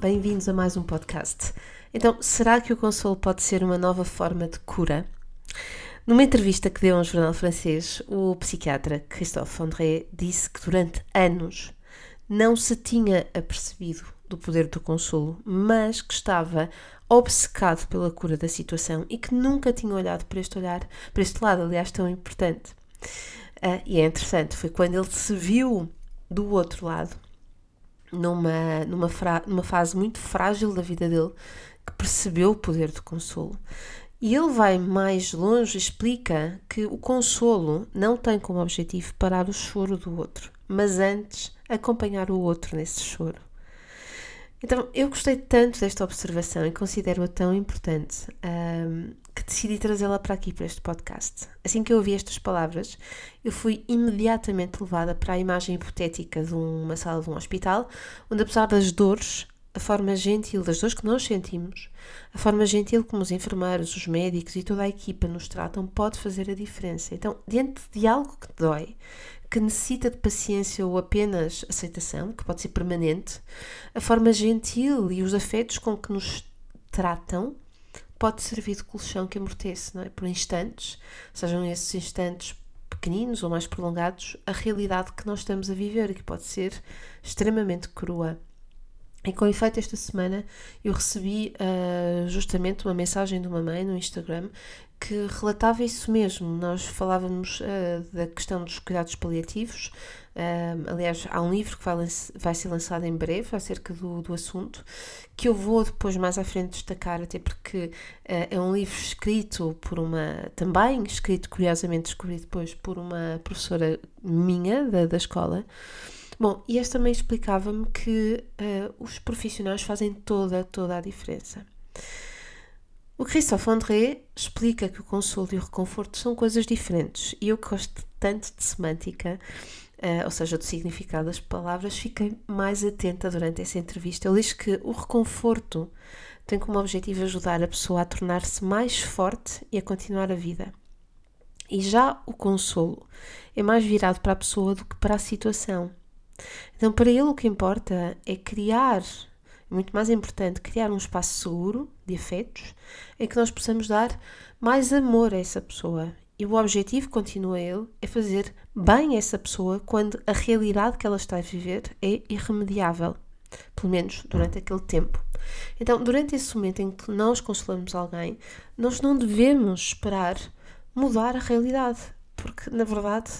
Bem-vindos a mais um podcast. Então, será que o consolo pode ser uma nova forma de cura? Numa entrevista que deu a um jornal francês, o psiquiatra Christophe André disse que durante anos não se tinha apercebido do poder do consolo, mas que estava obcecado pela cura da situação e que nunca tinha olhado para este olhar, para este lado, aliás, tão importante. Uh, e é interessante, foi quando ele se viu do outro lado numa, numa, numa fase muito frágil da vida dele, que percebeu o poder do consolo. E ele vai mais longe, explica que o consolo não tem como objetivo parar o choro do outro, mas antes acompanhar o outro nesse choro. Então, eu gostei tanto desta observação e considero-a tão importante um, que decidi trazê-la para aqui, para este podcast. Assim que eu ouvi estas palavras, eu fui imediatamente levada para a imagem hipotética de uma sala de um hospital, onde, apesar das dores, a forma gentil, das dores que nós sentimos, a forma gentil como os enfermeiros, os médicos e toda a equipa nos tratam pode fazer a diferença. Então, diante de algo que dói, que necessita de paciência ou apenas aceitação, que pode ser permanente, a forma gentil e os afetos com que nos tratam pode servir de colchão que amortece, não é? Por instantes, sejam esses instantes pequeninos ou mais prolongados, a realidade que nós estamos a viver, que pode ser extremamente crua. E com efeito, esta semana eu recebi uh, justamente uma mensagem de uma mãe no Instagram que relatava isso mesmo. Nós falávamos uh, da questão dos cuidados paliativos. Uh, aliás, há um livro que vai, vai, ser lançado em breve acerca do, do assunto, que eu vou depois mais à frente destacar, até porque uh, é um livro escrito por uma, também escrito, curiosamente, descobri depois por uma professora minha da, da escola. Bom, e esta também explicava-me que os profissionais fazem toda, toda a diferença. O Christophe André explica que o consolo e o reconforto são coisas diferentes e eu que gosto tanto de semântica, uh, ou seja, do significado das palavras, fiquei mais atenta durante essa entrevista. Ele diz que o reconforto tem como objetivo ajudar a pessoa a tornar-se mais forte e a continuar a vida. E já o consolo é mais virado para a pessoa do que para a situação. Então, para ele, o que importa é criar muito mais importante criar um espaço seguro de afetos em que nós possamos dar mais amor a essa pessoa. E o objetivo, continua ele, é fazer bem a essa pessoa quando a realidade que ela está a viver é irremediável, pelo menos durante aquele tempo. Então, durante esse momento em que nós consolamos alguém, nós não devemos esperar mudar a realidade, porque na verdade,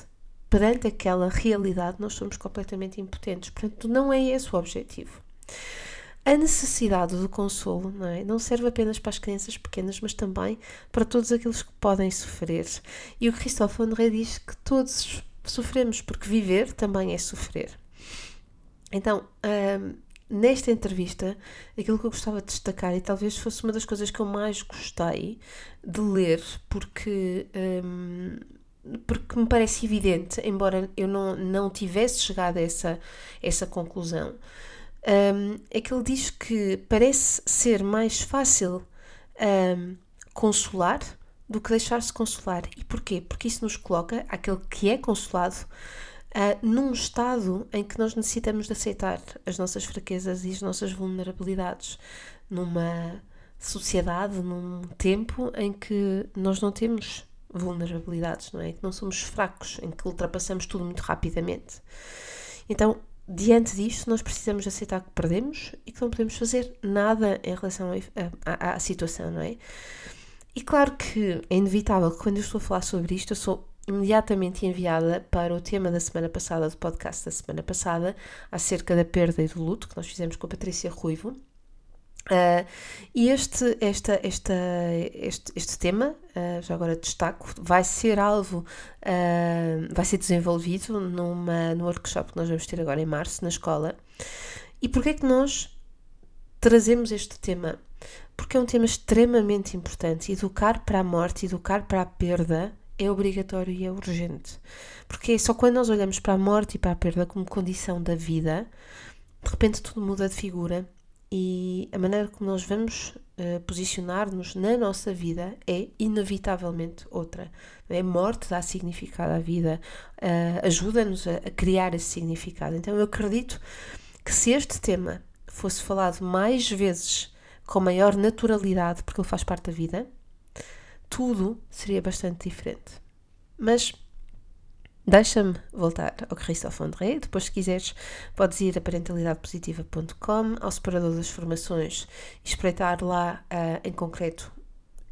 perante aquela realidade, nós somos completamente impotentes. Portanto, não é esse o objetivo. A necessidade do consolo não, é? não serve apenas para as crianças pequenas, mas também para todos aqueles que podem sofrer. E o Christophe André diz que todos sofremos, porque viver também é sofrer. Então, hum, nesta entrevista, aquilo que eu gostava de destacar, e talvez fosse uma das coisas que eu mais gostei de ler, porque. Hum, porque me parece evidente, embora eu não, não tivesse chegado a essa, essa conclusão, um, é que ele diz que parece ser mais fácil um, consolar do que deixar-se consolar. E porquê? Porque isso nos coloca, aquele que é consolado, uh, num estado em que nós necessitamos de aceitar as nossas fraquezas e as nossas vulnerabilidades, numa sociedade, num tempo em que nós não temos vulnerabilidades, não é? Que não somos fracos, em que ultrapassamos tudo muito rapidamente. Então, diante disto, nós precisamos aceitar que perdemos e que não podemos fazer nada em relação à situação, não é? E claro que é inevitável que quando eu estou a falar sobre isto, eu sou imediatamente enviada para o tema da semana passada, do podcast da semana passada, acerca da perda e do luto, que nós fizemos com a Patrícia Ruivo. Uh, e este, esta, esta, este, este tema, uh, já agora destaco, vai ser alvo, uh, vai ser desenvolvido numa, no workshop que nós vamos ter agora em março, na escola. E porquê é que nós trazemos este tema porque é um tema extremamente importante. Educar para a morte, educar para a perda é obrigatório e é urgente. Porque só quando nós olhamos para a morte e para a perda como condição da vida, de repente tudo muda de figura e a maneira como nós vamos uh, posicionar-nos na nossa vida é inevitavelmente outra. A morte dá significado à vida, uh, ajuda-nos a, a criar esse significado. Então eu acredito que se este tema fosse falado mais vezes com maior naturalidade, porque ele faz parte da vida, tudo seria bastante diferente. Mas Deixa-me voltar ao Christophe André. Depois, se quiseres, podes ir a parentalidadepositiva.com, ao separador das formações e espreitar lá uh, em concreto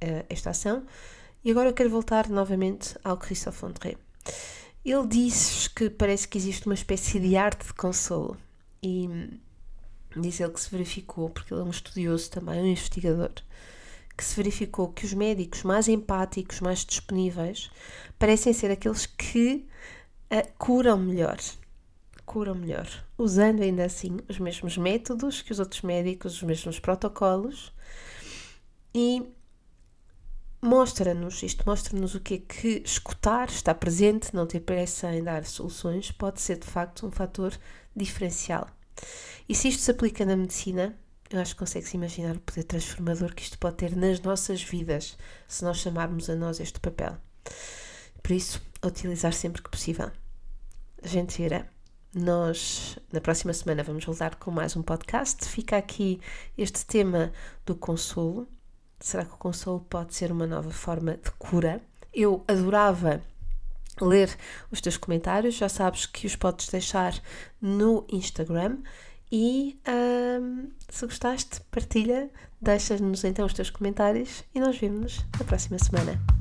uh, esta ação. E agora eu quero voltar novamente ao Christophe André. Ele diz que parece que existe uma espécie de arte de consolo. E diz ele que se verificou, porque ele é um estudioso também, um investigador, que se verificou que os médicos mais empáticos, mais disponíveis, parecem ser aqueles que uh, curam melhor. Curam melhor, usando ainda assim os mesmos métodos que os outros médicos, os mesmos protocolos, e mostra-nos, isto mostra-nos o que é que escutar, estar presente, não ter pressa em dar soluções, pode ser de facto um fator diferencial. E se isto se aplica na medicina, eu acho que consegue-se imaginar o poder transformador que isto pode ter nas nossas vidas, se nós chamarmos a nós este papel. Por isso, utilizar sempre que possível. Gente nós na próxima semana vamos voltar com mais um podcast. Fica aqui este tema do consolo. Será que o consolo pode ser uma nova forma de cura? Eu adorava ler os teus comentários, já sabes que os podes deixar no Instagram e um, se gostaste, partilha, deixa-nos então os teus comentários e nós vemos-nos na próxima semana.